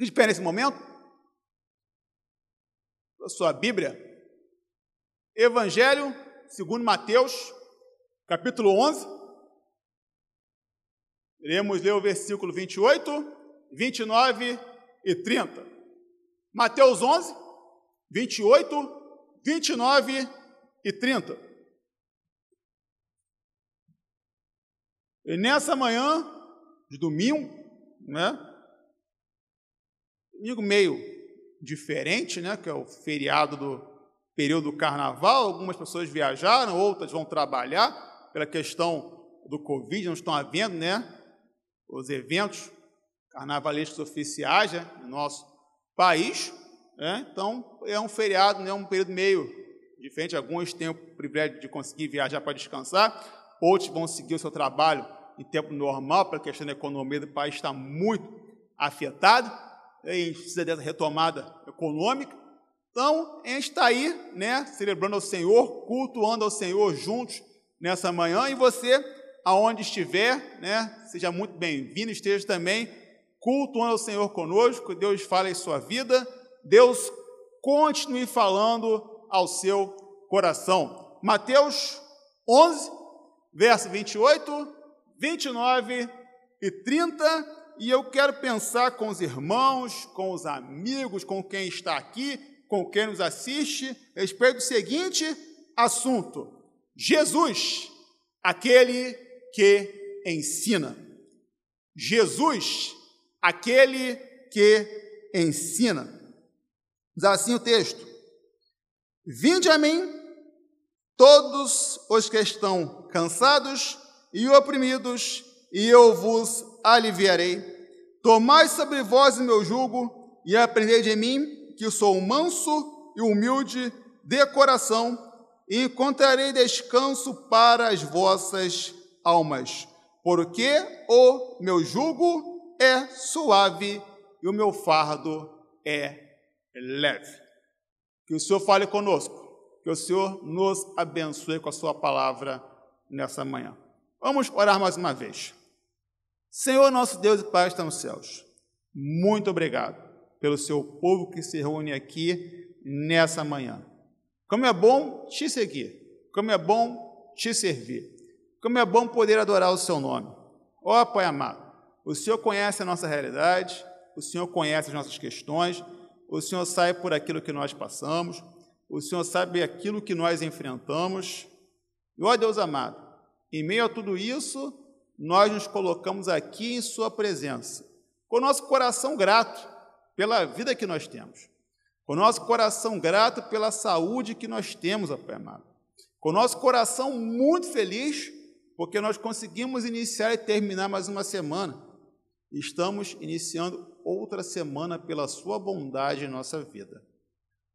Fique de pé nesse momento. A sua Bíblia. Evangelho segundo Mateus, capítulo 11. Iremos ler o versículo 28, 29 e 30. Mateus 11, 28, 29 e 30. E nessa manhã de domingo, né? Domingo meio diferente, né? Que é o feriado do período do carnaval. Algumas pessoas viajaram, outras vão trabalhar pela questão do Covid, não estão havendo, né? Os eventos carnavalescos oficiais né, no nosso país. Né? Então, é um feriado, né? um período meio diferente. Alguns têm o privilégio de conseguir viajar para descansar, outros vão seguir o seu trabalho em tempo normal, para a questão da economia do país está muito afetada, a gente precisa dessa retomada econômica. Então, a gente está aí, né, celebrando ao Senhor, cultuando ao Senhor juntos nessa manhã, e você, aonde estiver, né, seja muito bem-vindo, esteja também cultuando ao Senhor conosco, Deus fale em sua vida, Deus continue falando ao seu coração. Mateus 11, verso 28 29 e 30, e eu quero pensar com os irmãos, com os amigos, com quem está aqui, com quem nos assiste, a respeito do seguinte assunto: Jesus, aquele que ensina. Jesus, aquele que ensina. Diz assim o texto: Vinde a mim, todos os que estão cansados e oprimidos, e eu vos aliviarei. Tomai sobre vós o meu jugo e aprendei de mim, que sou manso e humilde de coração, e encontrarei descanso para as vossas almas, porque o meu jugo é suave e o meu fardo é leve. Que o Senhor fale conosco, que o Senhor nos abençoe com a sua palavra nessa manhã. Vamos orar mais uma vez. Senhor, nosso Deus e Pai está nos céus, muito obrigado pelo seu povo que se reúne aqui nessa manhã. Como é bom te seguir, como é bom te servir, como é bom poder adorar o seu nome. Ó oh, Pai amado, o Senhor conhece a nossa realidade, o Senhor conhece as nossas questões, o Senhor sabe por aquilo que nós passamos, o Senhor sabe aquilo que nós enfrentamos. E, ó Deus amado, em meio a tudo isso, nós nos colocamos aqui em Sua presença, com o nosso coração grato pela vida que nós temos, com o nosso coração grato pela saúde que nós temos, ó Pai amado, com o nosso coração muito feliz, porque nós conseguimos iniciar e terminar mais uma semana. Estamos iniciando outra semana pela Sua bondade em nossa vida.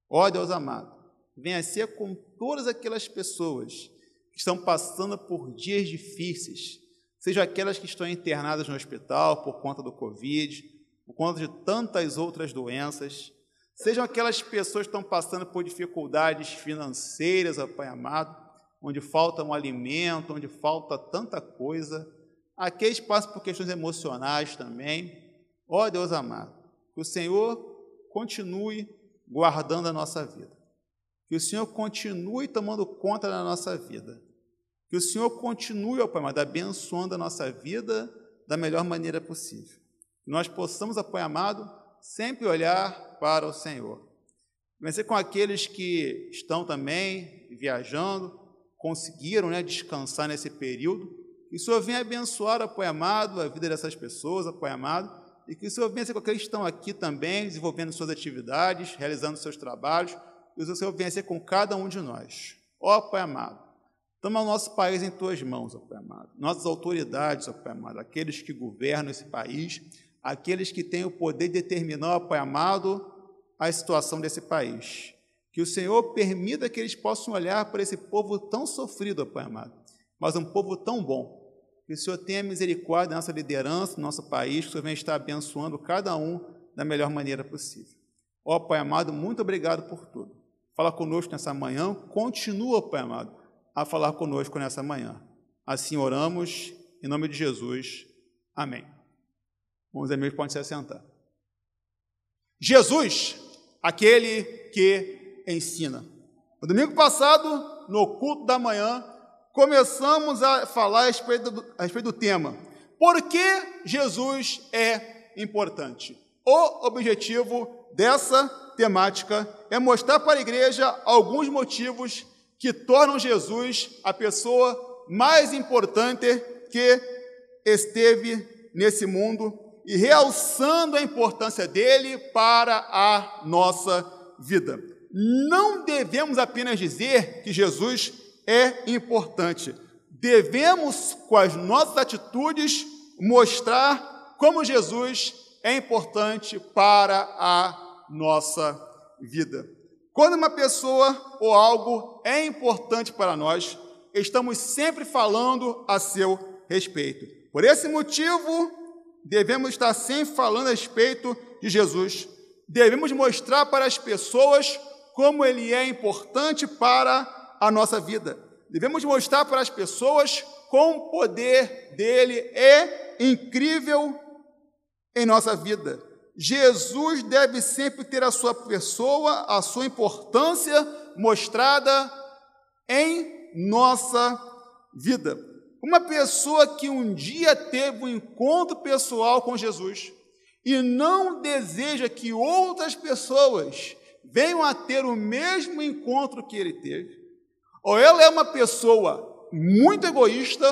Ó Deus amado, venha ser com todas aquelas pessoas que estão passando por dias difíceis, seja aquelas que estão internadas no hospital por conta do Covid, por conta de tantas outras doenças, sejam aquelas pessoas que estão passando por dificuldades financeiras, Pai amado, onde falta um alimento, onde falta tanta coisa, aqueles que passam por questões emocionais também. Ó Deus amado, que o Senhor continue guardando a nossa vida. Que o Senhor continue tomando conta da nossa vida. Que o Senhor continue, ó Pai amado, abençoando a nossa vida da melhor maneira possível. Que nós possamos, ó Pai amado, sempre olhar para o Senhor. Vencer com aqueles que estão também viajando, conseguiram né, descansar nesse período. Que o Senhor venha abençoar, ó Pai amado, a vida dessas pessoas, ó Pai amado, e que o Senhor venha ser com aqueles que estão aqui também, desenvolvendo suas atividades, realizando seus trabalhos, e o Senhor venha ser com cada um de nós. Ó Pai amado, Toma o nosso país em tuas mãos, ó Pai amado. Nossas autoridades, ó Pai amado, aqueles que governam esse país, aqueles que têm o poder de determinar, ó Pai amado, a situação desse país. Que o Senhor permita que eles possam olhar para esse povo tão sofrido, ó Pai amado, mas um povo tão bom. Que o Senhor tenha misericórdia da nossa liderança, do nosso país, que o Senhor venha estar abençoando cada um da melhor maneira possível. Ó Pai amado, muito obrigado por tudo. Fala conosco nessa manhã, continua, Pai amado, a falar conosco nessa manhã. Assim oramos, em nome de Jesus. Amém. Bons amigos, podem se assentar. Jesus, aquele que ensina. No domingo passado, no culto da manhã, começamos a falar a respeito do, a respeito do tema. Por que Jesus é importante? O objetivo dessa temática é mostrar para a igreja alguns motivos que tornam Jesus a pessoa mais importante que esteve nesse mundo e realçando a importância dele para a nossa vida. Não devemos apenas dizer que Jesus é importante, devemos, com as nossas atitudes, mostrar como Jesus é importante para a nossa vida. Quando uma pessoa ou algo é importante para nós, estamos sempre falando a seu respeito. Por esse motivo, devemos estar sempre falando a respeito de Jesus. Devemos mostrar para as pessoas como ele é importante para a nossa vida. Devemos mostrar para as pessoas como o poder dele é incrível em nossa vida. Jesus deve sempre ter a sua pessoa, a sua importância mostrada em nossa vida. Uma pessoa que um dia teve um encontro pessoal com Jesus e não deseja que outras pessoas venham a ter o mesmo encontro que ele teve, ou ela é uma pessoa muito egoísta,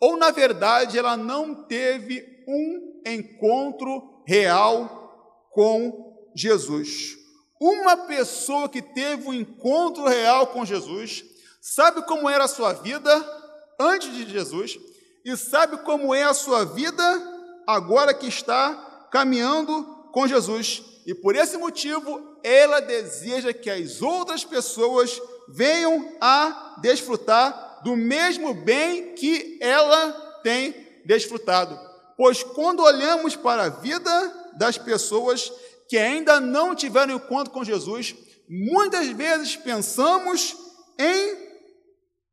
ou na verdade ela não teve um encontro real com Jesus. Uma pessoa que teve um encontro real com Jesus, sabe como era a sua vida antes de Jesus e sabe como é a sua vida agora que está caminhando com Jesus. E por esse motivo, ela deseja que as outras pessoas venham a desfrutar do mesmo bem que ela tem desfrutado. Pois quando olhamos para a vida das pessoas que ainda não tiveram encontro com Jesus, muitas vezes pensamos em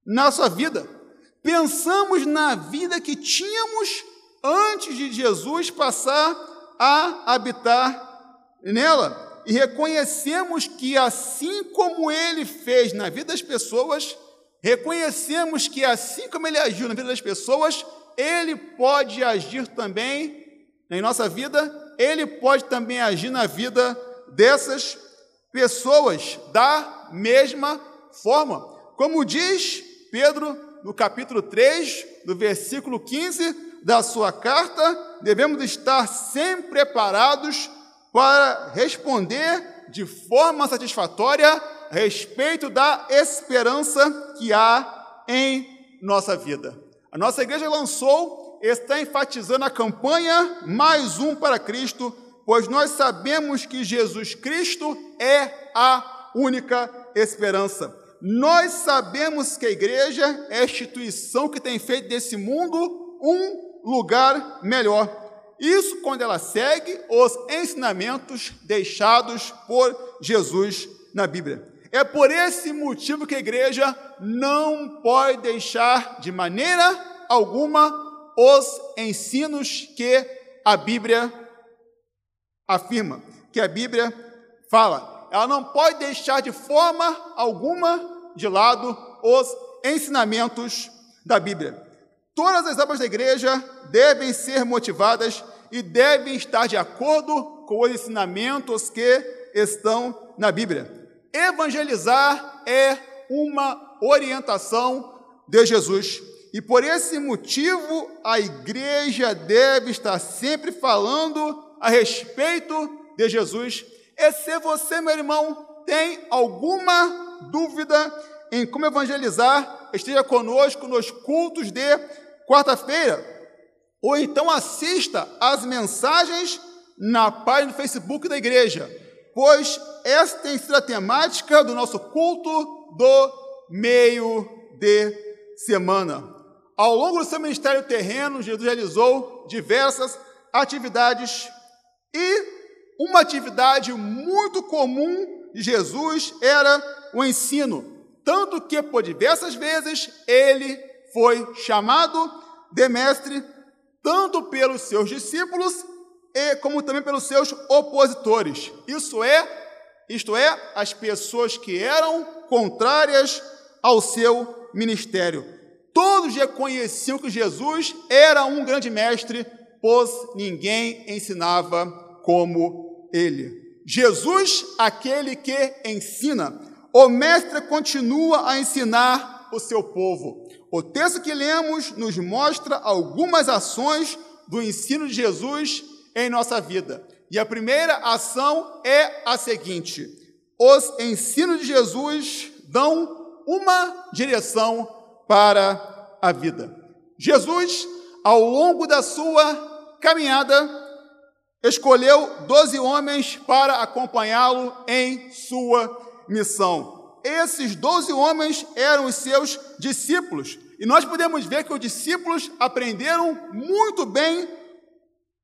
nossa vida. Pensamos na vida que tínhamos antes de Jesus passar a habitar nela e reconhecemos que, assim como ele fez na vida das pessoas, reconhecemos que, assim como ele agiu na vida das pessoas, ele pode agir também em nossa vida, ele pode também agir na vida dessas pessoas da mesma forma. Como diz Pedro no capítulo 3, do versículo 15 da sua carta, devemos estar sempre preparados para responder de forma satisfatória a respeito da esperança que há em nossa vida. A nossa igreja lançou, está enfatizando a campanha Mais Um para Cristo, pois nós sabemos que Jesus Cristo é a única esperança. Nós sabemos que a igreja é a instituição que tem feito desse mundo um lugar melhor. Isso quando ela segue os ensinamentos deixados por Jesus na Bíblia. É por esse motivo que a igreja não pode deixar de maneira alguma os ensinos que a Bíblia afirma, que a Bíblia fala. Ela não pode deixar de forma alguma de lado os ensinamentos da Bíblia. Todas as obras da igreja devem ser motivadas e devem estar de acordo com os ensinamentos que estão na Bíblia. Evangelizar é uma orientação de Jesus. E por esse motivo, a igreja deve estar sempre falando a respeito de Jesus. E se você, meu irmão, tem alguma dúvida em como evangelizar, esteja conosco nos cultos de quarta-feira, ou então assista às mensagens na página do Facebook da igreja, pois esta tem sido a temática do nosso culto do meio de semana. Ao longo do seu ministério terreno, Jesus realizou diversas atividades e uma atividade muito comum de Jesus era o ensino, tanto que por diversas vezes ele foi chamado de mestre, tanto pelos seus discípulos e como também pelos seus opositores. Isso é, isto é, as pessoas que eram contrárias ao seu ministério. Todos reconheciam que Jesus era um grande mestre, pois ninguém ensinava como ele. Jesus, aquele que ensina. O mestre continua a ensinar o seu povo. O texto que lemos nos mostra algumas ações do ensino de Jesus em nossa vida. E a primeira ação é a seguinte: os ensinos de Jesus dão uma direção para a vida. Jesus, ao longo da sua caminhada, escolheu doze homens para acompanhá-lo em sua missão. Esses doze homens eram os seus discípulos. E nós podemos ver que os discípulos aprenderam muito bem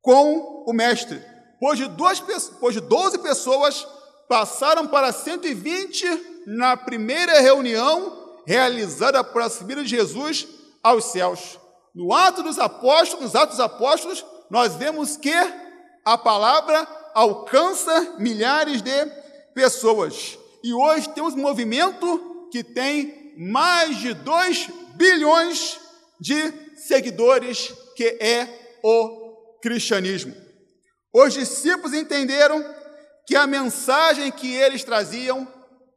com o mestre. Pois de, duas, pois de 12 pessoas passaram para 120 na primeira reunião realizada para a subida de Jesus aos céus. No ato dos apóstolos, nos Atos dos Apóstolos, nós vemos que a palavra alcança milhares de pessoas. E hoje temos um movimento que tem mais de 2 bilhões de seguidores, que é o cristianismo. Os discípulos entenderam que a mensagem que eles traziam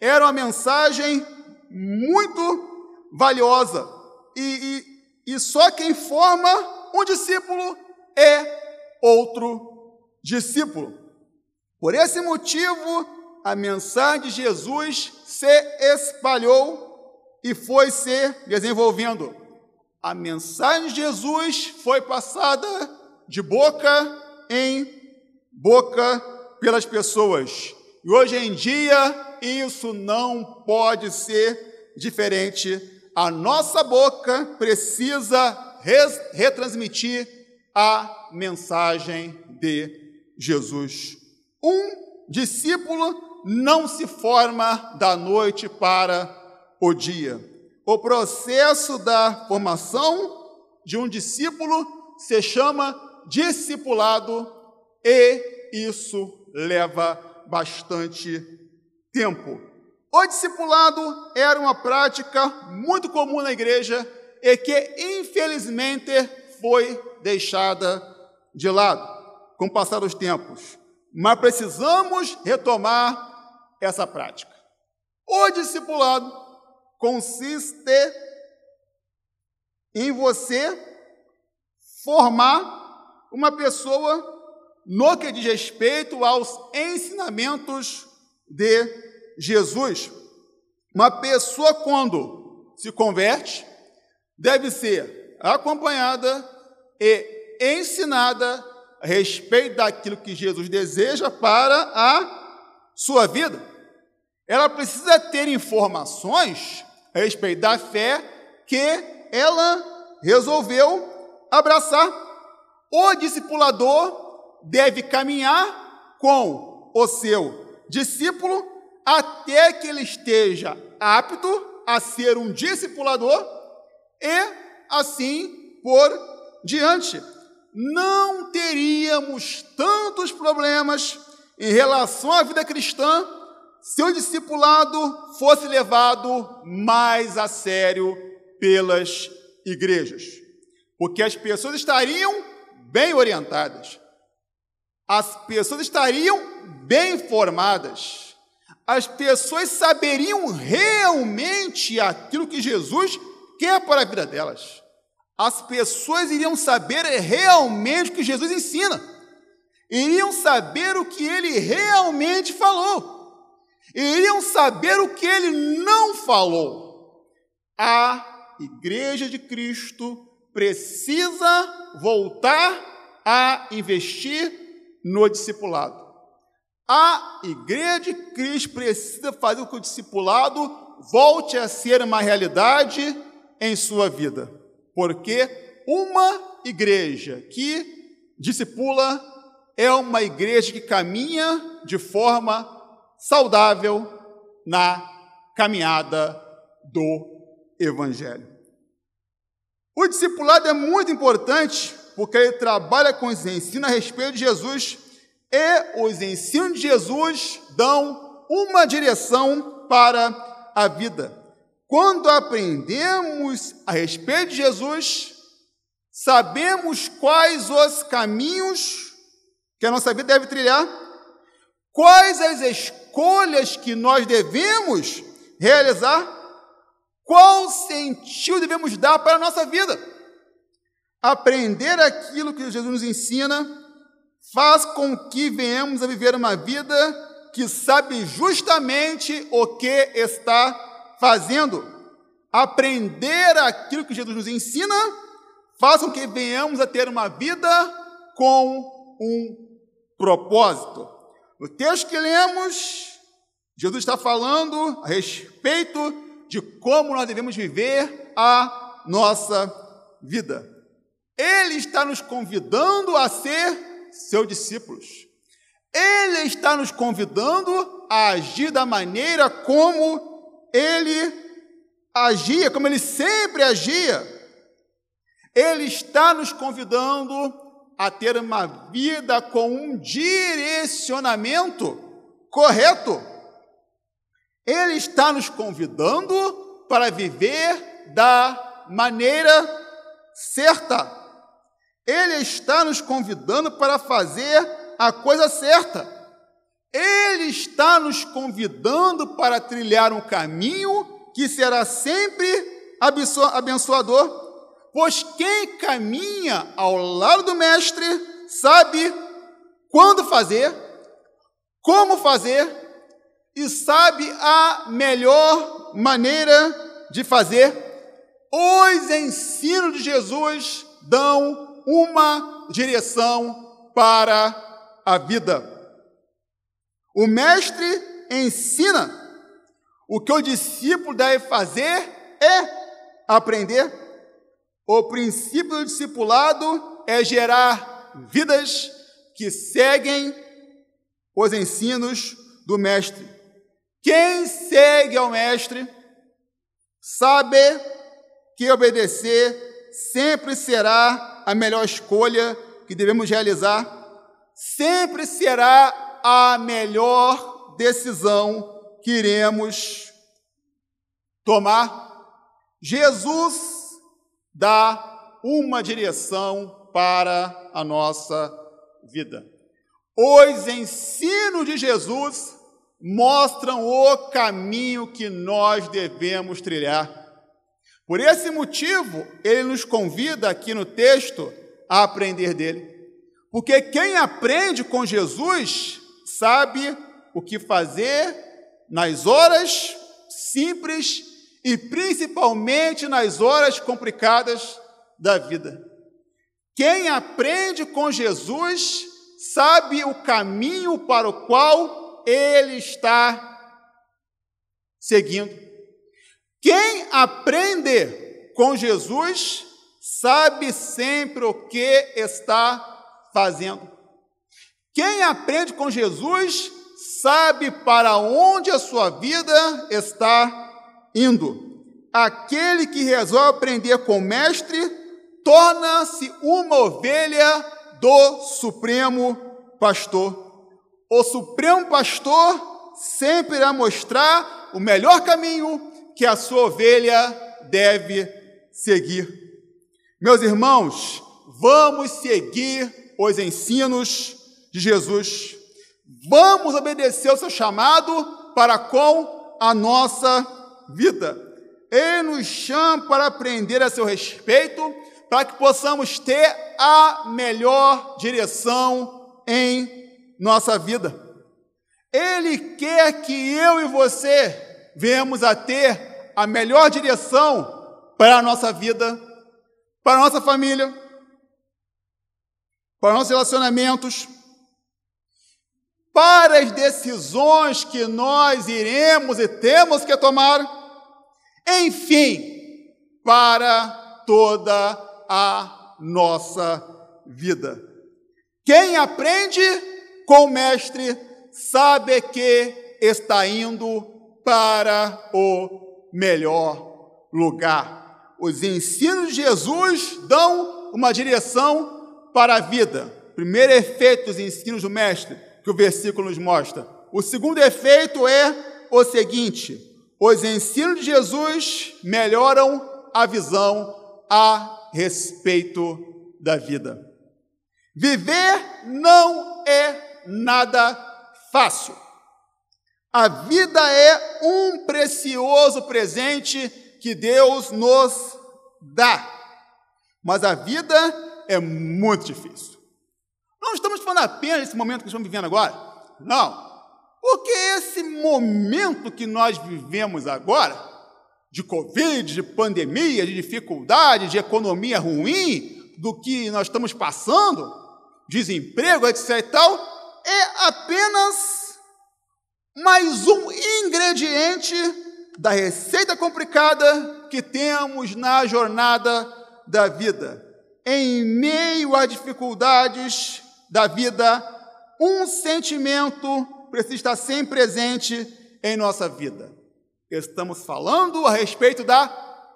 era uma mensagem muito valiosa. E, e, e só quem forma um discípulo é outro discípulo. Por esse motivo, a mensagem de Jesus se espalhou e foi se desenvolvendo. A mensagem de Jesus foi passada de boca em boca pelas pessoas. E hoje em dia, isso não pode ser diferente. A nossa boca precisa retransmitir a mensagem de Jesus. Um discípulo não se forma da noite para o dia. O processo da formação de um discípulo se chama discipulado e isso leva bastante tempo. O discipulado era uma prática muito comum na igreja e que, infelizmente, foi deixada de lado com o passar dos tempos, mas precisamos retomar essa prática. O discipulado consiste em você formar uma pessoa no que diz respeito aos ensinamentos de Jesus. Uma pessoa, quando se converte, deve ser acompanhada e ensinada a respeito daquilo que Jesus deseja para a sua vida. Ela precisa ter informações a respeito da fé que ela resolveu abraçar. O discipulador deve caminhar com o seu discípulo até que ele esteja apto a ser um discipulador e assim por diante não teríamos tantos problemas em relação à vida cristã se o discipulado fosse levado mais a sério pelas igrejas. Porque as pessoas estariam bem orientadas, as pessoas estariam bem formadas, as pessoas saberiam realmente aquilo que Jesus quer para a vida delas as pessoas iriam saber realmente o que Jesus ensina, iriam saber o que ele realmente falou, iriam saber o que ele não falou. A Igreja de Cristo precisa voltar a investir no discipulado. A Igreja de Cristo precisa fazer com que o discipulado volte a ser uma realidade em sua vida. Porque uma igreja que discipula é uma igreja que caminha de forma saudável na caminhada do Evangelho. O discipulado é muito importante porque ele trabalha com os ensinos a respeito de Jesus e os ensinos de Jesus dão uma direção para a vida. Quando aprendemos a respeito de Jesus, sabemos quais os caminhos que a nossa vida deve trilhar, quais as escolhas que nós devemos realizar, qual sentido devemos dar para a nossa vida. Aprender aquilo que Jesus nos ensina faz com que venhamos a viver uma vida que sabe justamente o que está fazendo. Aprender aquilo que Jesus nos ensina faz com que venhamos a ter uma vida com um propósito. No texto que lemos, Jesus está falando a respeito de como nós devemos viver a nossa vida. Ele está nos convidando a ser seus discípulos. Ele está nos convidando a agir da maneira como ele agia, como ele sempre agia. Ele está nos convidando a ter uma vida com um direcionamento correto. Ele está nos convidando para viver da maneira certa. Ele está nos convidando para fazer a coisa certa. Ele está nos convidando para trilhar um caminho que será sempre abençoador. Pois quem caminha ao lado do Mestre sabe quando fazer, como fazer e sabe a melhor maneira de fazer. Os ensinos de Jesus dão uma direção para a vida. O Mestre ensina. O que o discípulo deve fazer é aprender. O princípio do discipulado é gerar vidas que seguem os ensinos do Mestre. Quem segue ao Mestre sabe que obedecer sempre será a melhor escolha que devemos realizar, sempre será a melhor decisão que iremos tomar. Jesus dá uma direção para a nossa vida. Os ensinos de Jesus mostram o caminho que nós devemos trilhar. Por esse motivo, ele nos convida aqui no texto a aprender dele. Porque quem aprende com Jesus sabe o que fazer nas horas simples e principalmente nas horas complicadas da vida. Quem aprende com Jesus sabe o caminho para o qual ele está seguindo. Quem aprende com Jesus sabe sempre o que está fazendo. Quem aprende com Jesus sabe para onde a sua vida está indo. Aquele que resolve aprender com o mestre torna-se uma ovelha do Supremo Pastor. O Supremo Pastor sempre irá mostrar o melhor caminho que a sua ovelha deve seguir. Meus irmãos, vamos seguir os ensinos de Jesus. Vamos obedecer o seu chamado para com a nossa vida. Ele nos chama para aprender a seu respeito, para que possamos ter a melhor direção em nossa vida. Ele quer que eu e você venhamos a ter a melhor direção para a nossa vida, para a nossa família, para nossos relacionamentos, para as decisões que nós iremos e temos que tomar, enfim, para toda a nossa vida. Quem aprende com o Mestre sabe que está indo para o melhor lugar. Os ensinos de Jesus dão uma direção para a vida. Primeiro efeito dos ensinos do Mestre, que o versículo nos mostra. O segundo efeito é o seguinte: os ensinos de Jesus melhoram a visão a respeito da vida. Viver não é nada fácil. A vida é um precioso presente que Deus nos dá. Mas a vida é muito difícil. Não estamos falando apenas desse momento que estamos vivendo agora. Não. Porque esse momento que nós vivemos agora, de Covid, de pandemia, de dificuldade, de economia ruim, do que nós estamos passando, desemprego, etc. e tal, é apenas mais um ingrediente da receita complicada que temos na jornada da vida. Em meio a dificuldades da vida, um sentimento precisa estar sempre presente em nossa vida. Estamos falando a respeito da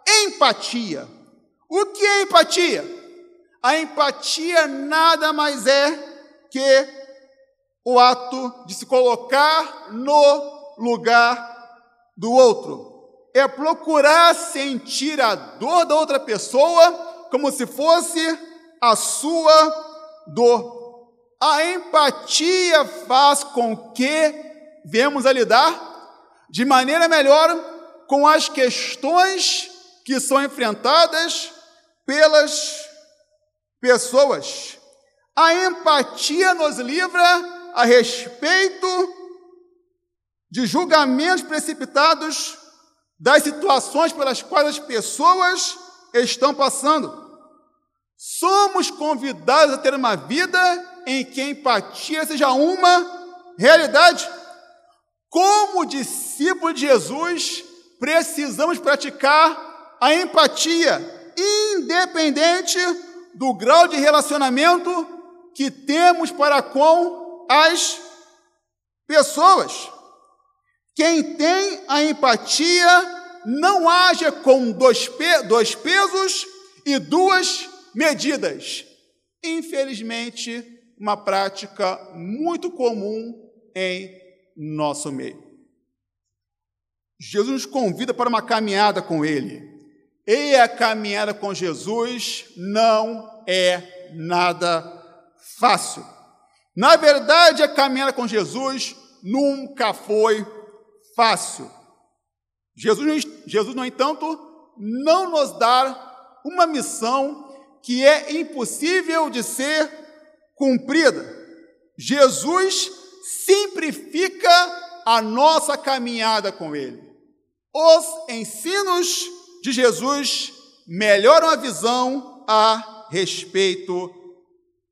empatia. O que é empatia? A empatia nada mais é que o ato de se colocar no lugar do outro. É procurar sentir a dor da outra pessoa como se fosse a sua dor. A empatia faz com que venhamos a lidar de maneira melhor com as questões que são enfrentadas pelas pessoas. A empatia nos livra a respeito de julgamentos precipitados das situações pelas quais as pessoas estão passando. Somos convidados a ter uma vida em que a empatia seja uma realidade. Como discípulo de Jesus, precisamos praticar a empatia, independente do grau de relacionamento que temos para com as pessoas. Quem tem a empatia não age com dois, pe dois pesos e duas medidas. Infelizmente, uma prática muito comum em nosso meio. Jesus nos convida para uma caminhada com Ele. E a caminhada com Jesus não é nada fácil. Na verdade, a caminhada com Jesus nunca foi fácil. Jesus, Jesus, no entanto, não nos dá uma missão que é impossível de ser cumprida. Jesus simplifica a nossa caminhada com Ele. Os ensinos de Jesus melhoram a visão a respeito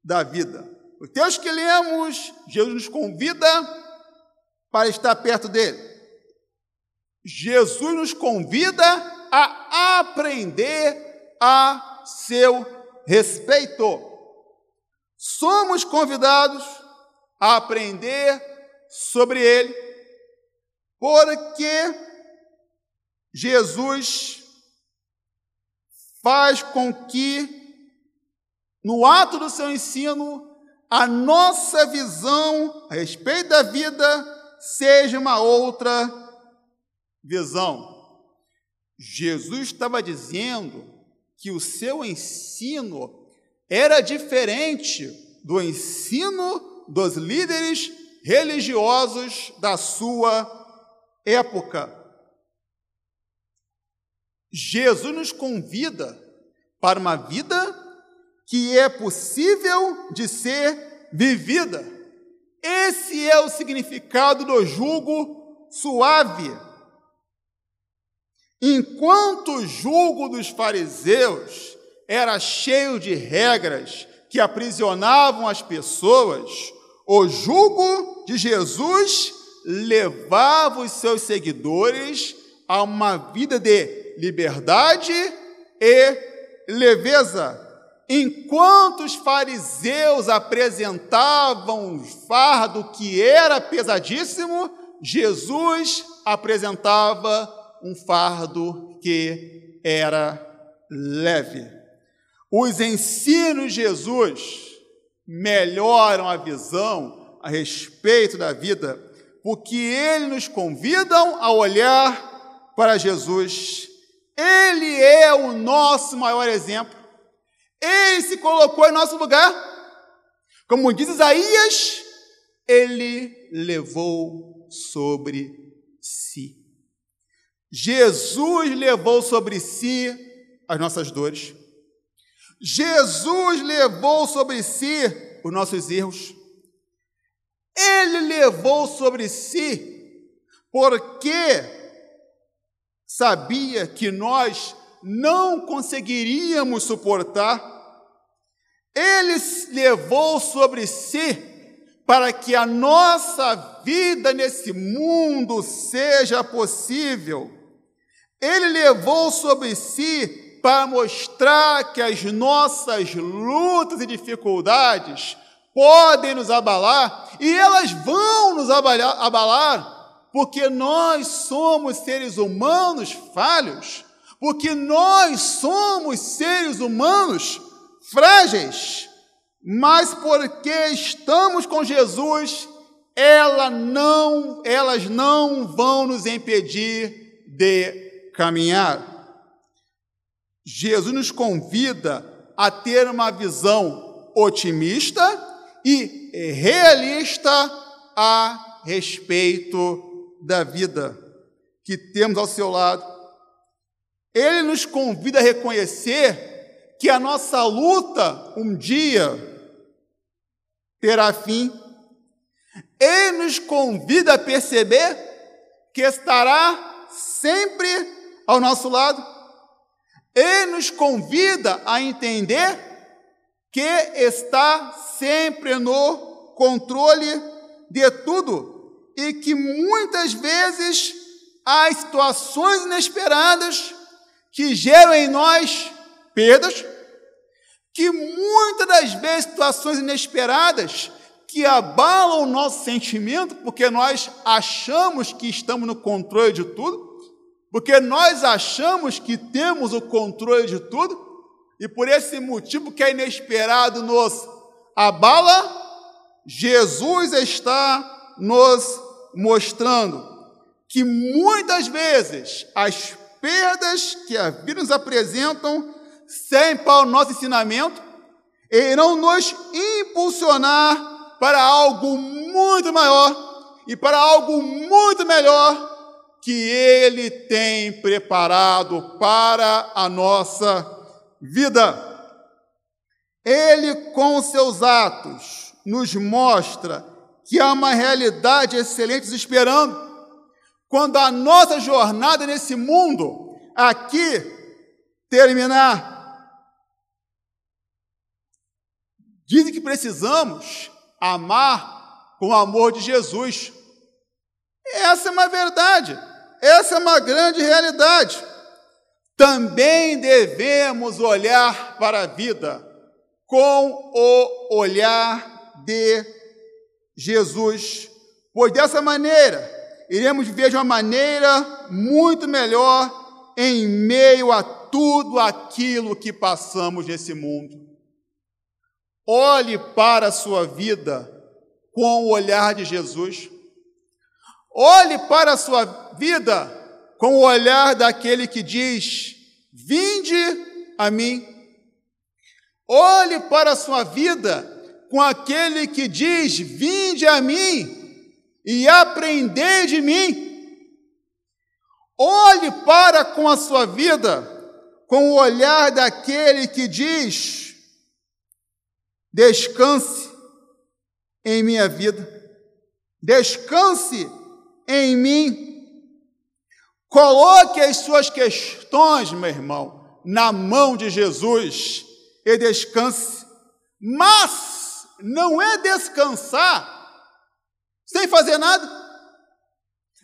da vida. O texto que lemos, Jesus nos convida para estar perto dele. Jesus nos convida a aprender a seu respeito. Somos convidados a aprender sobre ele, porque Jesus faz com que, no ato do seu ensino, a nossa visão a respeito da vida seja uma outra visão. Jesus estava dizendo que o seu ensino era diferente do ensino dos líderes religiosos da sua época. Jesus nos convida para uma vida que é possível de ser vivida. Esse é o significado do jugo suave Enquanto o julgo dos fariseus era cheio de regras que aprisionavam as pessoas, o jugo de Jesus levava os seus seguidores a uma vida de liberdade e leveza. Enquanto os fariseus apresentavam um fardo que era pesadíssimo, Jesus apresentava um fardo que era leve. Os ensinos de Jesus melhoram a visão a respeito da vida, porque eles nos convidam a olhar para Jesus. Ele é o nosso maior exemplo. Ele se colocou em nosso lugar. Como diz Isaías, ele levou sobre si. Jesus levou sobre si as nossas dores. Jesus levou sobre si os nossos erros. Ele levou sobre si, porque sabia que nós não conseguiríamos suportar. Ele levou sobre si para que a nossa vida nesse mundo seja possível. Ele levou sobre si para mostrar que as nossas lutas e dificuldades podem nos abalar, e elas vão nos abalar, abalar, porque nós somos seres humanos falhos, porque nós somos seres humanos frágeis, mas porque estamos com Jesus, ela não, elas não vão nos impedir de caminhar. Jesus nos convida a ter uma visão otimista e realista a respeito da vida que temos ao seu lado. Ele nos convida a reconhecer que a nossa luta um dia terá fim. Ele nos convida a perceber que estará sempre ao nosso lado. Ele nos convida a entender que está sempre no controle de tudo e que muitas vezes há situações inesperadas que geram em nós perdas, que muitas das vezes situações inesperadas que abalam o nosso sentimento, porque nós achamos que estamos no controle de tudo, porque nós achamos que temos o controle de tudo, e por esse motivo que é inesperado nos abala, Jesus está nos mostrando que muitas vezes as perdas que a vida nos apresentam, sem para o nosso ensinamento, irão nos impulsionar para algo muito maior e para algo muito melhor que Ele tem preparado para a nossa vida. Ele, com seus atos, nos mostra que há uma realidade excelente esperando. Quando a nossa jornada nesse mundo aqui terminar, dizem que precisamos amar com o amor de Jesus. Essa é uma verdade, essa é uma grande realidade também devemos olhar para a vida com o olhar de Jesus, pois dessa maneira iremos viver de uma maneira muito melhor em meio a tudo aquilo que passamos nesse mundo. Olhe para a sua vida com o olhar de Jesus. Olhe para a sua vida com o olhar daquele que diz: Vinde a mim. Olhe para a sua vida com aquele que diz: Vinde a mim e aprendei de mim. Olhe para com a sua vida com o olhar daquele que diz: Descanse em minha vida, descanse em mim Coloque as suas questões, meu irmão, na mão de Jesus e descanse. Mas não é descansar sem fazer nada.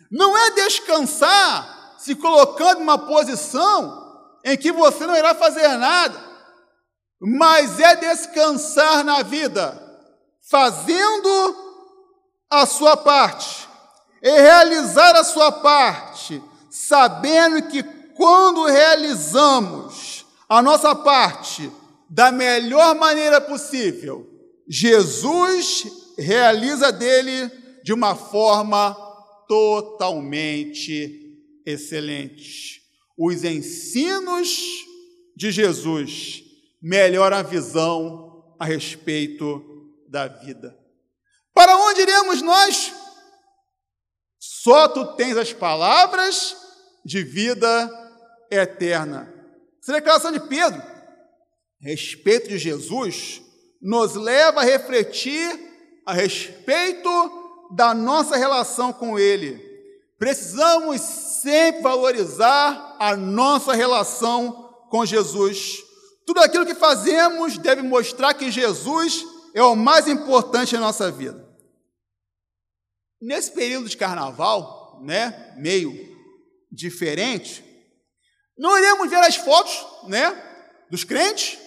Não é descansar se colocando em uma posição em que você não irá fazer nada, mas é descansar na vida, fazendo a sua parte e realizar a sua parte sabendo que quando realizamos a nossa parte da melhor maneira possível, Jesus realiza dele de uma forma totalmente excelente. Os ensinos de Jesus melhoram a visão a respeito da vida. Para onde iremos nós? Só tu tens as palavras de vida eterna. Essa declaração de Pedro, a respeito de Jesus, nos leva a refletir a respeito da nossa relação com Ele. Precisamos sempre valorizar a nossa relação com Jesus. Tudo aquilo que fazemos deve mostrar que Jesus é o mais importante na nossa vida. Nesse período de carnaval, né, meio diferente, não iremos ver as fotos, né, dos crentes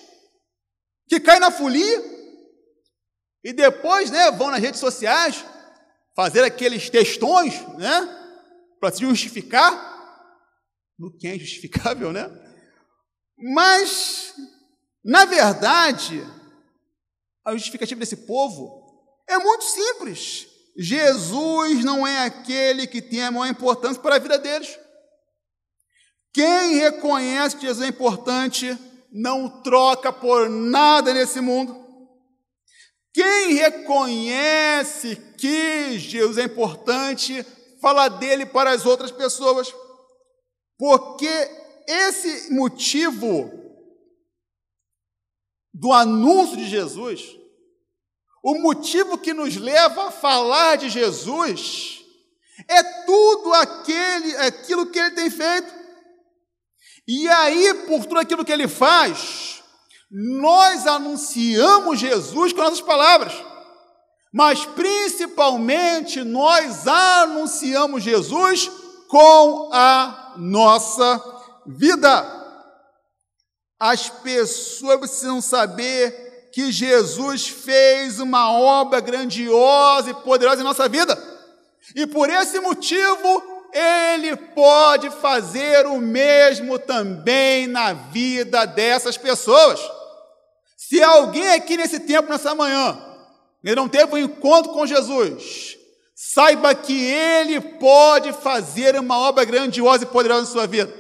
que caem na folia e depois, né, vão nas redes sociais fazer aqueles textões, né, para se justificar, no que é injustificável, né? Mas, na verdade, a justificativa desse povo é muito simples. Jesus não é aquele que tem a maior importância para a vida deles. Quem reconhece que Jesus é importante não troca por nada nesse mundo. Quem reconhece que Jesus é importante, fala dele para as outras pessoas. Porque esse motivo do anúncio de Jesus, o motivo que nos leva a falar de Jesus, é tudo aquele, aquilo que ele tem feito. E aí, por tudo aquilo que ele faz, nós anunciamos Jesus com nossas palavras, mas principalmente nós anunciamos Jesus com a nossa vida. As pessoas precisam saber que Jesus fez uma obra grandiosa e poderosa em nossa vida. E por esse motivo, ele pode fazer o mesmo também na vida dessas pessoas. Se alguém aqui nesse tempo, nessa manhã, ele não teve um encontro com Jesus, saiba que ele pode fazer uma obra grandiosa e poderosa na sua vida.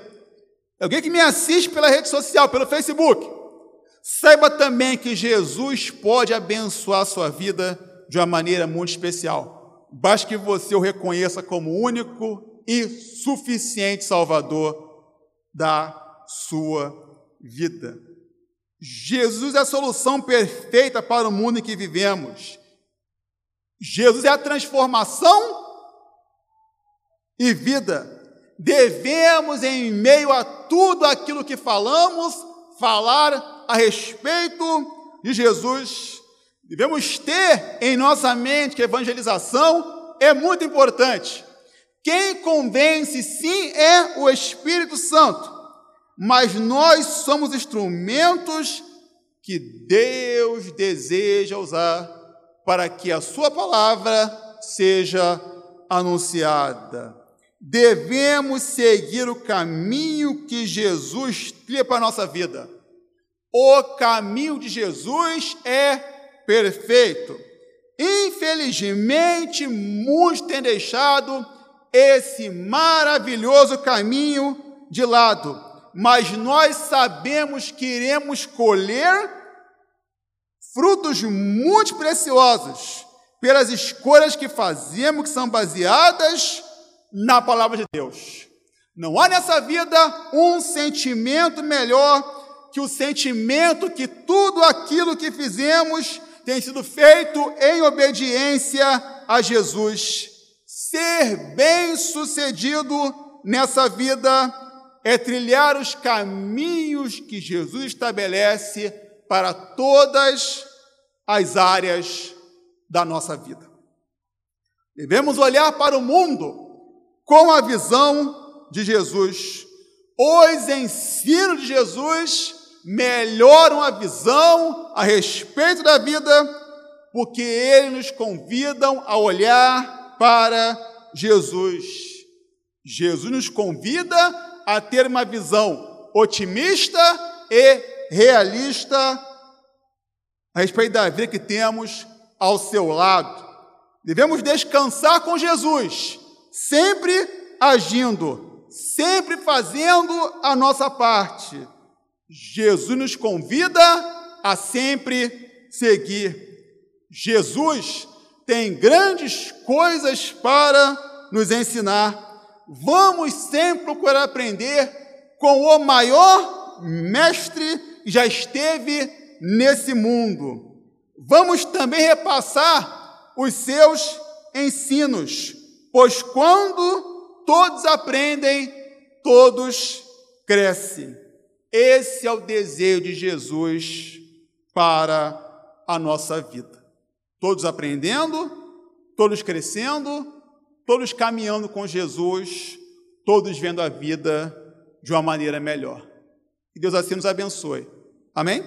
Alguém que me assiste pela rede social, pelo Facebook, saiba também que Jesus pode abençoar a sua vida de uma maneira muito especial. Basta que você o reconheça como único e suficiente Salvador da sua vida. Jesus é a solução perfeita para o mundo em que vivemos. Jesus é a transformação e vida. Devemos, em meio a tudo aquilo que falamos, falar a respeito de Jesus. Devemos ter em nossa mente que a evangelização é muito importante. Quem convence, sim, é o Espírito Santo, mas nós somos instrumentos que Deus deseja usar para que a Sua palavra seja anunciada. Devemos seguir o caminho que Jesus trilha para a nossa vida. O caminho de Jesus é perfeito. Infelizmente, muitos têm deixado esse maravilhoso caminho de lado, mas nós sabemos que iremos colher frutos muito preciosos pelas escolhas que fazemos, que são baseadas na palavra de Deus. Não há nessa vida um sentimento melhor que o sentimento que tudo aquilo que fizemos tem sido feito em obediência a Jesus. Ser bem-sucedido nessa vida é trilhar os caminhos que Jesus estabelece para todas as áreas da nossa vida. Devemos olhar para o mundo com a visão de Jesus. Os ensinos de Jesus melhoram a visão a respeito da vida, porque eles nos convidam a olhar para Jesus. Jesus nos convida a ter uma visão otimista e realista a respeito da vida que temos ao seu lado. Devemos descansar com Jesus, sempre agindo, sempre fazendo a nossa parte. Jesus nos convida a sempre seguir. Jesus tem grandes coisas para nos ensinar. Vamos sempre procurar aprender com o maior mestre que já esteve nesse mundo. Vamos também repassar os seus ensinos, pois quando todos aprendem, todos crescem. Esse é o desejo de Jesus para a nossa vida. Todos aprendendo, todos crescendo, todos caminhando com Jesus, todos vendo a vida de uma maneira melhor. Que Deus assim nos abençoe. Amém?